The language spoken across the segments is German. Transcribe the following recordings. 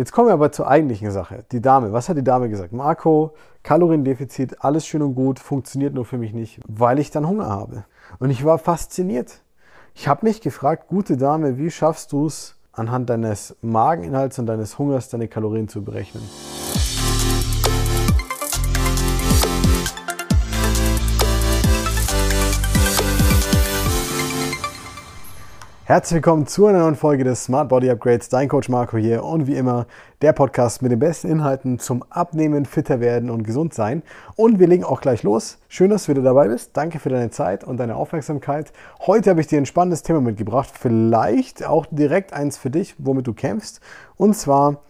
Jetzt kommen wir aber zur eigentlichen Sache. Die Dame, was hat die Dame gesagt? Marco, Kaloriendefizit, alles schön und gut, funktioniert nur für mich nicht, weil ich dann Hunger habe. Und ich war fasziniert. Ich habe mich gefragt, gute Dame, wie schaffst du es, anhand deines Mageninhalts und deines Hungers deine Kalorien zu berechnen? Herzlich willkommen zu einer neuen Folge des Smart Body Upgrades. Dein Coach Marco hier und wie immer der Podcast mit den besten Inhalten zum Abnehmen, fitter werden und gesund sein. Und wir legen auch gleich los. Schön, dass du wieder dabei bist. Danke für deine Zeit und deine Aufmerksamkeit. Heute habe ich dir ein spannendes Thema mitgebracht. Vielleicht auch direkt eins für dich, womit du kämpfst. Und zwar,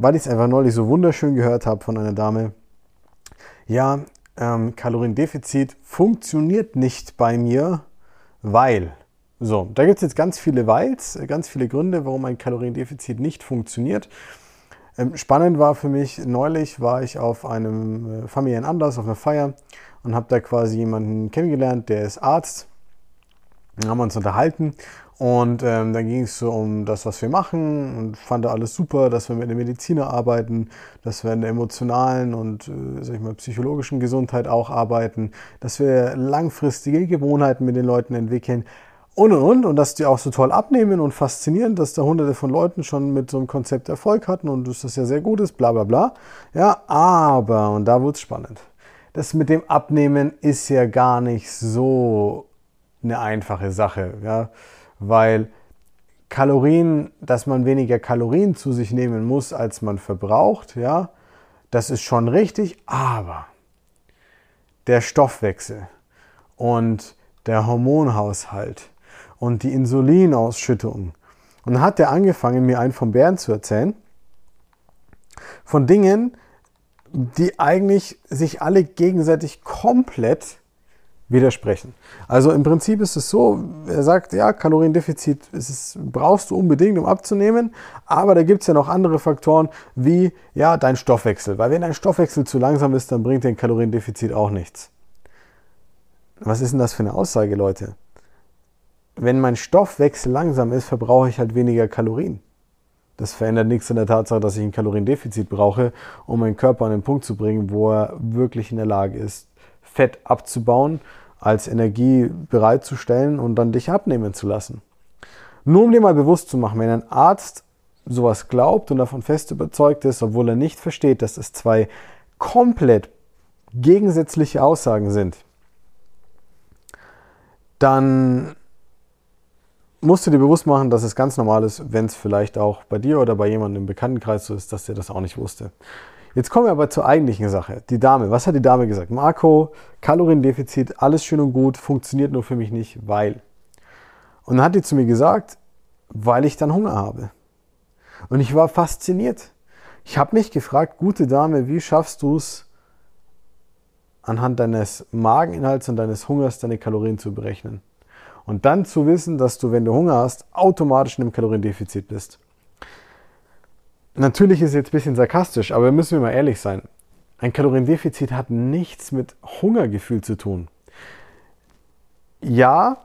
weil ich es einfach neulich so wunderschön gehört habe von einer Dame. Ja, ähm, Kaloriendefizit funktioniert nicht bei mir, weil so, da gibt es jetzt ganz viele Weils, ganz viele Gründe, warum ein Kaloriendefizit nicht funktioniert. Ähm, spannend war für mich, neulich war ich auf einem äh, auf einer Feier und habe da quasi jemanden kennengelernt, der ist Arzt. Dann haben wir uns unterhalten und ähm, dann ging es so um das, was wir machen und fand alles super, dass wir mit der Mediziner arbeiten, dass wir in der emotionalen und äh, sag ich mal, psychologischen Gesundheit auch arbeiten, dass wir langfristige Gewohnheiten mit den Leuten entwickeln und und und und dass die auch so toll abnehmen und faszinieren, dass da hunderte von Leuten schon mit so einem Konzept Erfolg hatten und dass das ja sehr gut ist, bla bla bla. Ja, aber, und da wird es spannend. Das mit dem Abnehmen ist ja gar nicht so eine einfache Sache, ja, weil Kalorien, dass man weniger Kalorien zu sich nehmen muss, als man verbraucht, ja, das ist schon richtig, aber der Stoffwechsel und der Hormonhaushalt, und die Insulinausschüttung. Und dann hat er angefangen, mir einen von Bären zu erzählen, von Dingen, die eigentlich sich alle gegenseitig komplett widersprechen. Also im Prinzip ist es so, er sagt, ja, Kaloriendefizit ist, brauchst du unbedingt, um abzunehmen, aber da gibt es ja noch andere Faktoren wie ja, dein Stoffwechsel. Weil wenn dein Stoffwechsel zu langsam ist, dann bringt dein Kaloriendefizit auch nichts. Was ist denn das für eine Aussage, Leute? Wenn mein Stoffwechsel langsam ist, verbrauche ich halt weniger Kalorien. Das verändert nichts an der Tatsache, dass ich ein Kaloriendefizit brauche, um meinen Körper an den Punkt zu bringen, wo er wirklich in der Lage ist, Fett abzubauen, als Energie bereitzustellen und dann dich abnehmen zu lassen. Nur um dir mal bewusst zu machen, wenn ein Arzt sowas glaubt und davon fest überzeugt ist, obwohl er nicht versteht, dass es zwei komplett gegensätzliche Aussagen sind, dann musst du dir bewusst machen, dass es ganz normal ist, wenn es vielleicht auch bei dir oder bei jemandem im Bekanntenkreis so ist, dass der das auch nicht wusste. Jetzt kommen wir aber zur eigentlichen Sache. Die Dame, was hat die Dame gesagt? Marco, Kaloriendefizit, alles schön und gut, funktioniert nur für mich nicht, weil. Und dann hat die zu mir gesagt, weil ich dann Hunger habe. Und ich war fasziniert. Ich habe mich gefragt, gute Dame, wie schaffst du es, anhand deines Mageninhalts und deines Hungers deine Kalorien zu berechnen? Und dann zu wissen, dass du, wenn du Hunger hast, automatisch in einem Kaloriendefizit bist. Natürlich ist es jetzt ein bisschen sarkastisch, aber müssen wir mal ehrlich sein. Ein Kaloriendefizit hat nichts mit Hungergefühl zu tun. Ja,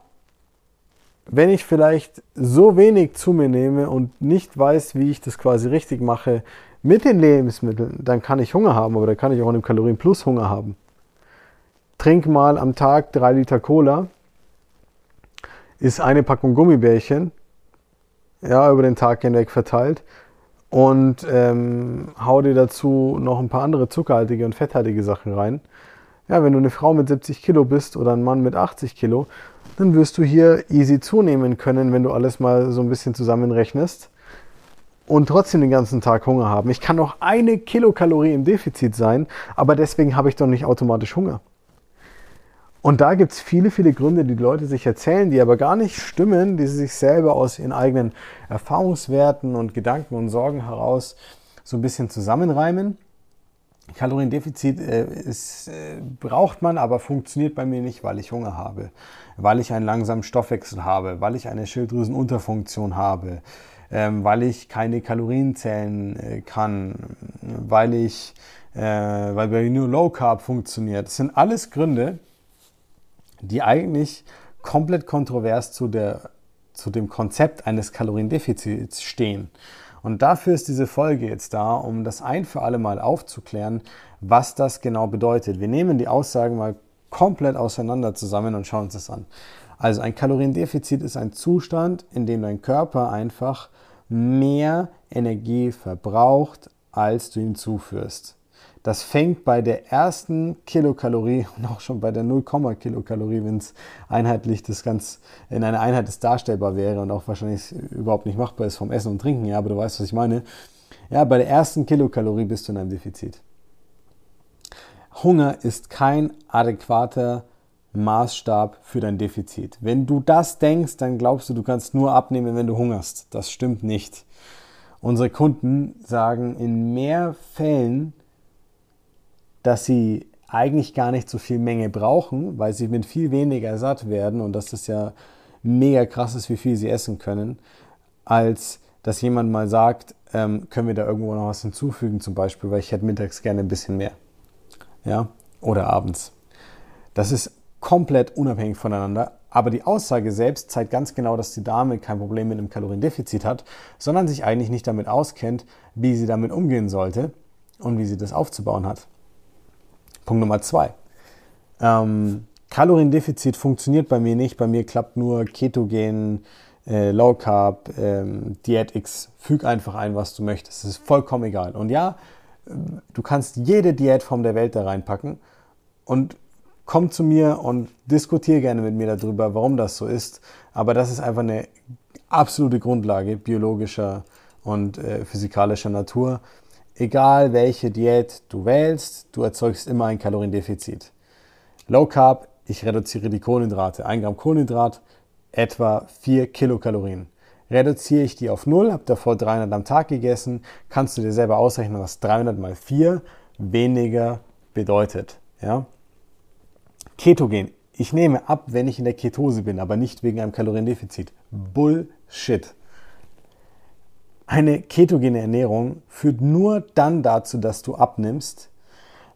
wenn ich vielleicht so wenig zu mir nehme und nicht weiß, wie ich das quasi richtig mache mit den Lebensmitteln, dann kann ich Hunger haben, aber dann kann ich auch einen Kalorien plus Hunger haben. Trink mal am Tag drei Liter Cola ist eine Packung Gummibärchen, ja, über den Tag hinweg verteilt und ähm, hau dir dazu noch ein paar andere zuckerhaltige und fetthaltige Sachen rein. Ja, wenn du eine Frau mit 70 Kilo bist oder ein Mann mit 80 Kilo, dann wirst du hier easy zunehmen können, wenn du alles mal so ein bisschen zusammenrechnest und trotzdem den ganzen Tag Hunger haben. Ich kann noch eine Kilokalorie im Defizit sein, aber deswegen habe ich doch nicht automatisch Hunger. Und da gibt es viele, viele Gründe, die, die Leute sich erzählen, die aber gar nicht stimmen, die sie sich selber aus ihren eigenen Erfahrungswerten und Gedanken und Sorgen heraus so ein bisschen zusammenreimen. Kaloriendefizit äh, ist, äh, braucht man, aber funktioniert bei mir nicht, weil ich Hunger habe, weil ich einen langsamen Stoffwechsel habe, weil ich eine Schilddrüsenunterfunktion habe, ähm, weil ich keine Kalorien zählen äh, kann, weil ich, äh, weil bei mir nur Low Carb funktioniert. Das sind alles Gründe, die eigentlich komplett kontrovers zu, der, zu dem Konzept eines Kaloriendefizits stehen. Und dafür ist diese Folge jetzt da, um das ein für alle Mal aufzuklären, was das genau bedeutet. Wir nehmen die Aussagen mal komplett auseinander zusammen und schauen uns das an. Also ein Kaloriendefizit ist ein Zustand, in dem dein Körper einfach mehr Energie verbraucht, als du ihm zuführst. Das fängt bei der ersten Kilokalorie und auch schon bei der 0, Kilokalorie, wenn es einheitlich das ganz in einer Einheit das darstellbar wäre und auch wahrscheinlich überhaupt nicht machbar ist vom Essen und Trinken, ja, aber du weißt, was ich meine. Ja, bei der ersten Kilokalorie bist du in einem Defizit. Hunger ist kein adäquater Maßstab für dein Defizit. Wenn du das denkst, dann glaubst du, du kannst nur abnehmen, wenn du hungerst. Das stimmt nicht. Unsere Kunden sagen in mehr Fällen, dass sie eigentlich gar nicht so viel Menge brauchen, weil sie mit viel weniger satt werden und dass das ja mega krass ist, wie viel sie essen können, als dass jemand mal sagt, ähm, können wir da irgendwo noch was hinzufügen zum Beispiel, weil ich hätte mittags gerne ein bisschen mehr. Ja, oder abends. Das ist komplett unabhängig voneinander. Aber die Aussage selbst zeigt ganz genau, dass die Dame kein Problem mit einem Kaloriendefizit hat, sondern sich eigentlich nicht damit auskennt, wie sie damit umgehen sollte und wie sie das aufzubauen hat. Punkt Nummer zwei. Ähm, Kaloriendefizit funktioniert bei mir nicht. Bei mir klappt nur Ketogen, äh, Low Carb, ähm, Diät X. Füg einfach ein, was du möchtest. Es ist vollkommen egal. Und ja, du kannst jede Diätform der Welt da reinpacken und komm zu mir und diskutiere gerne mit mir darüber, warum das so ist. Aber das ist einfach eine absolute Grundlage biologischer und äh, physikalischer Natur. Egal welche Diät du wählst, du erzeugst immer ein Kaloriendefizit. Low Carb, ich reduziere die Kohlenhydrate. 1 Gramm Kohlenhydrat, etwa 4 Kilokalorien. Reduziere ich die auf 0, habe davor 300 am Tag gegessen, kannst du dir selber ausrechnen, was 300 mal 4 weniger bedeutet. Ja? Ketogen. Ich nehme ab, wenn ich in der Ketose bin, aber nicht wegen einem Kaloriendefizit. Bullshit. Eine ketogene Ernährung führt nur dann dazu, dass du abnimmst,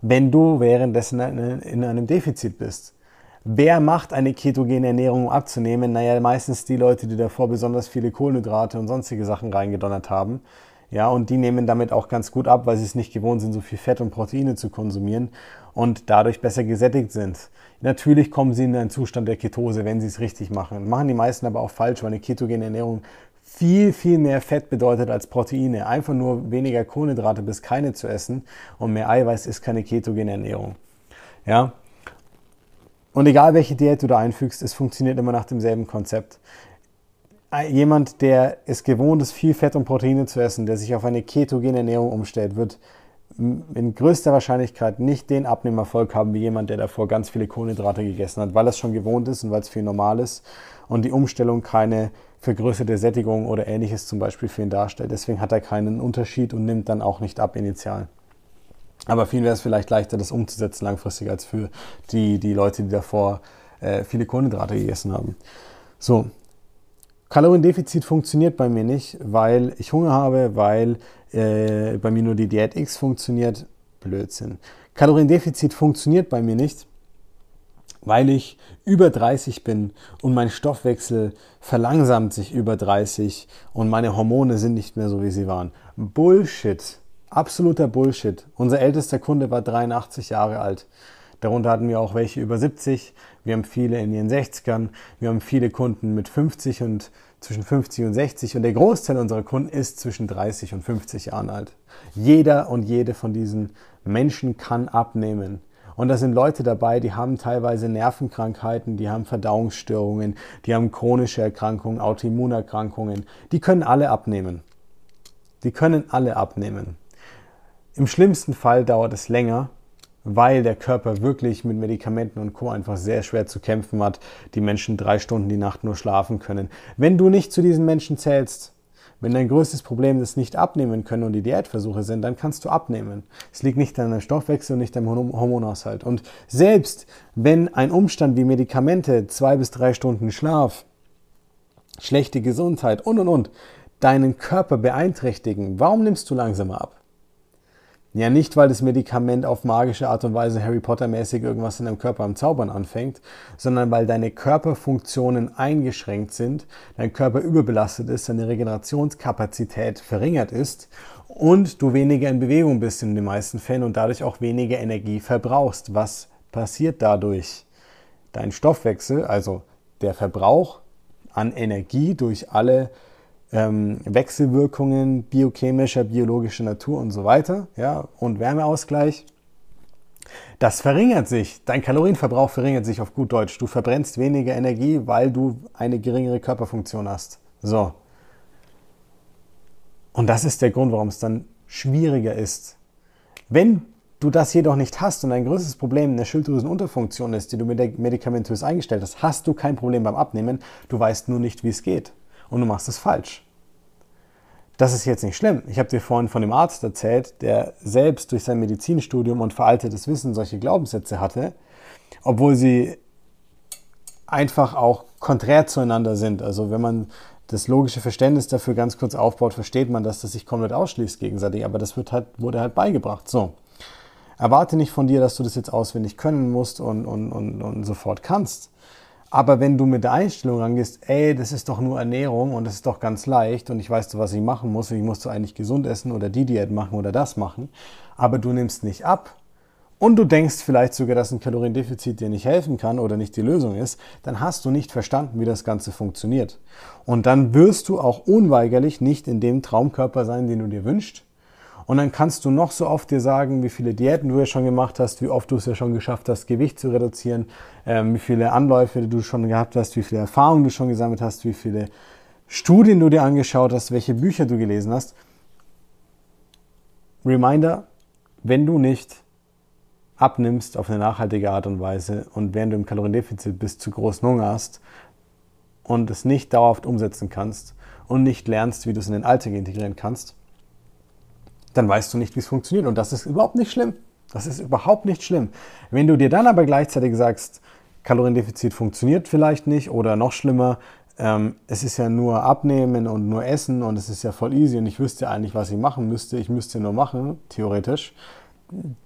wenn du währenddessen in einem Defizit bist. Wer macht eine ketogene Ernährung, um abzunehmen? Naja, meistens die Leute, die davor besonders viele Kohlenhydrate und sonstige Sachen reingedonnert haben. Ja, und die nehmen damit auch ganz gut ab, weil sie es nicht gewohnt sind, so viel Fett und Proteine zu konsumieren und dadurch besser gesättigt sind. Natürlich kommen sie in einen Zustand der Ketose, wenn sie es richtig machen. Machen die meisten aber auch falsch, weil eine ketogene Ernährung viel, viel mehr Fett bedeutet als Proteine. Einfach nur weniger Kohlenhydrate bis keine zu essen und mehr Eiweiß ist keine ketogene Ernährung. Ja? Und egal welche Diät du da einfügst, es funktioniert immer nach demselben Konzept. Jemand, der es gewohnt ist, viel Fett und Proteine zu essen, der sich auf eine ketogene Ernährung umstellt, wird in größter Wahrscheinlichkeit nicht den Abnehmerfolg haben wie jemand, der davor ganz viele Kohlenhydrate gegessen hat, weil es schon gewohnt ist und weil es viel normal ist und die Umstellung keine vergrößerte Sättigung oder ähnliches zum Beispiel für ihn darstellt. Deswegen hat er keinen Unterschied und nimmt dann auch nicht ab initial. Aber vielen wäre es vielleicht leichter, das umzusetzen langfristig als für die, die Leute, die davor äh, viele Kohlenhydrate gegessen haben. So, Kaloriendefizit funktioniert bei mir nicht, weil ich Hunger habe, weil äh, bei mir nur die Diät X funktioniert. Blödsinn. Kaloriendefizit funktioniert bei mir nicht, weil ich über 30 bin und mein Stoffwechsel verlangsamt sich über 30 und meine Hormone sind nicht mehr so, wie sie waren. Bullshit. Absoluter Bullshit. Unser ältester Kunde war 83 Jahre alt. Darunter hatten wir auch welche über 70. Wir haben viele in ihren 60ern. Wir haben viele Kunden mit 50 und zwischen 50 und 60 und der Großteil unserer Kunden ist zwischen 30 und 50 Jahren alt. Jeder und jede von diesen Menschen kann abnehmen. Und da sind Leute dabei, die haben teilweise Nervenkrankheiten, die haben Verdauungsstörungen, die haben chronische Erkrankungen, Autoimmunerkrankungen. Die können alle abnehmen. Die können alle abnehmen. Im schlimmsten Fall dauert es länger, weil der Körper wirklich mit Medikamenten und Co. einfach sehr schwer zu kämpfen hat, die Menschen drei Stunden die Nacht nur schlafen können. Wenn du nicht zu diesen Menschen zählst, wenn dein größtes Problem das nicht abnehmen können und die Diätversuche sind, dann kannst du abnehmen. Es liegt nicht an deinem Stoffwechsel und nicht am Hormonhaushalt. Und selbst wenn ein Umstand wie Medikamente, zwei bis drei Stunden Schlaf, schlechte Gesundheit und und und deinen Körper beeinträchtigen, warum nimmst du langsamer ab? Ja, nicht, weil das Medikament auf magische Art und Weise Harry Potter-mäßig irgendwas in deinem Körper am Zaubern anfängt, sondern weil deine Körperfunktionen eingeschränkt sind, dein Körper überbelastet ist, deine Regenerationskapazität verringert ist und du weniger in Bewegung bist in den meisten Fällen und dadurch auch weniger Energie verbrauchst. Was passiert dadurch? Dein Stoffwechsel, also der Verbrauch an Energie durch alle ähm, Wechselwirkungen biochemischer, biologischer Natur und so weiter, ja, und Wärmeausgleich. Das verringert sich. Dein Kalorienverbrauch verringert sich auf gut Deutsch. Du verbrennst weniger Energie, weil du eine geringere Körperfunktion hast. So. Und das ist der Grund, warum es dann schwieriger ist. Wenn du das jedoch nicht hast und ein größtes Problem in der Schilddrüsenunterfunktion ist, die du medikamentös eingestellt hast, hast du kein Problem beim Abnehmen. Du weißt nur nicht, wie es geht und du machst es falsch. Das ist jetzt nicht schlimm. Ich habe dir vorhin von dem Arzt erzählt, der selbst durch sein Medizinstudium und veraltetes Wissen solche Glaubenssätze hatte, obwohl sie einfach auch konträr zueinander sind. Also wenn man das logische Verständnis dafür ganz kurz aufbaut, versteht man, dass das sich komplett ausschließt gegenseitig. Aber das wird halt, wurde halt beigebracht. So. Erwarte nicht von dir, dass du das jetzt auswendig können musst und, und, und, und sofort kannst. Aber wenn du mit der Einstellung rangehst, ey, das ist doch nur Ernährung und das ist doch ganz leicht und ich weiß, was ich machen muss und ich muss eigentlich gesund essen oder die Diät machen oder das machen, aber du nimmst nicht ab und du denkst vielleicht sogar, dass ein Kaloriendefizit dir nicht helfen kann oder nicht die Lösung ist, dann hast du nicht verstanden, wie das Ganze funktioniert. Und dann wirst du auch unweigerlich nicht in dem Traumkörper sein, den du dir wünschst, und dann kannst du noch so oft dir sagen, wie viele Diäten du ja schon gemacht hast, wie oft du es ja schon geschafft hast, Gewicht zu reduzieren, ähm, wie viele Anläufe du schon gehabt hast, wie viele Erfahrungen du schon gesammelt hast, wie viele Studien du dir angeschaut hast, welche Bücher du gelesen hast. Reminder, wenn du nicht abnimmst auf eine nachhaltige Art und Weise und während du im Kaloriendefizit bist, zu großen Hunger hast und es nicht dauerhaft umsetzen kannst und nicht lernst, wie du es in den Alltag integrieren kannst, dann weißt du nicht, wie es funktioniert. Und das ist überhaupt nicht schlimm. Das ist überhaupt nicht schlimm. Wenn du dir dann aber gleichzeitig sagst, Kaloriendefizit funktioniert vielleicht nicht oder noch schlimmer, ähm, es ist ja nur abnehmen und nur essen und es ist ja voll easy und ich wüsste eigentlich, was ich machen müsste, ich müsste nur machen, theoretisch,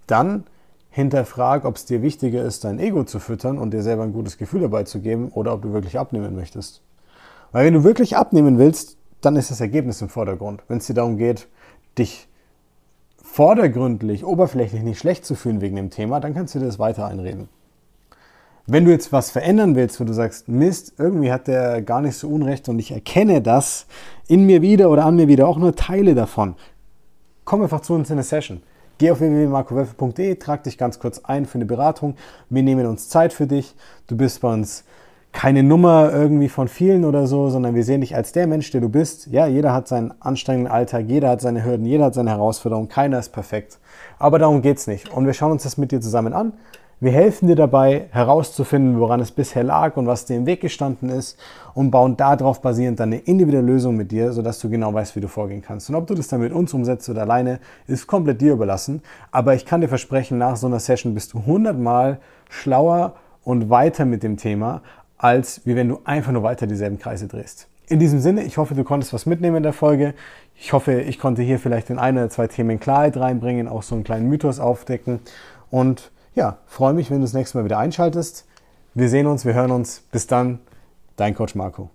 dann hinterfrag, ob es dir wichtiger ist, dein Ego zu füttern und dir selber ein gutes Gefühl dabei zu geben oder ob du wirklich abnehmen möchtest. Weil wenn du wirklich abnehmen willst, dann ist das Ergebnis im Vordergrund. Wenn es dir darum geht, dich vordergründlich, oberflächlich nicht schlecht zu fühlen wegen dem Thema, dann kannst du dir das weiter einreden. Wenn du jetzt was verändern willst, wo du sagst, Mist, irgendwie hat der gar nicht so Unrecht und ich erkenne das in mir wieder oder an mir wieder, auch nur Teile davon, komm einfach zu uns in eine Session. Geh auf www.markowölfe.de, trag dich ganz kurz ein für eine Beratung. Wir nehmen uns Zeit für dich. Du bist bei uns keine Nummer irgendwie von vielen oder so, sondern wir sehen dich als der Mensch, der du bist. Ja, jeder hat seinen anstrengenden Alltag, jeder hat seine Hürden, jeder hat seine Herausforderungen, keiner ist perfekt. Aber darum geht's nicht. Und wir schauen uns das mit dir zusammen an. Wir helfen dir dabei, herauszufinden, woran es bisher lag und was dir im Weg gestanden ist und bauen darauf basierend dann eine individuelle Lösung mit dir, sodass du genau weißt, wie du vorgehen kannst. Und ob du das dann mit uns umsetzt oder alleine, ist komplett dir überlassen. Aber ich kann dir versprechen, nach so einer Session bist du hundertmal schlauer und weiter mit dem Thema, als wie wenn du einfach nur weiter dieselben Kreise drehst. In diesem Sinne, ich hoffe, du konntest was mitnehmen in der Folge. Ich hoffe, ich konnte hier vielleicht in ein oder zwei Themen Klarheit reinbringen, auch so einen kleinen Mythos aufdecken. Und ja, freue mich, wenn du das nächste Mal wieder einschaltest. Wir sehen uns, wir hören uns. Bis dann, dein Coach Marco.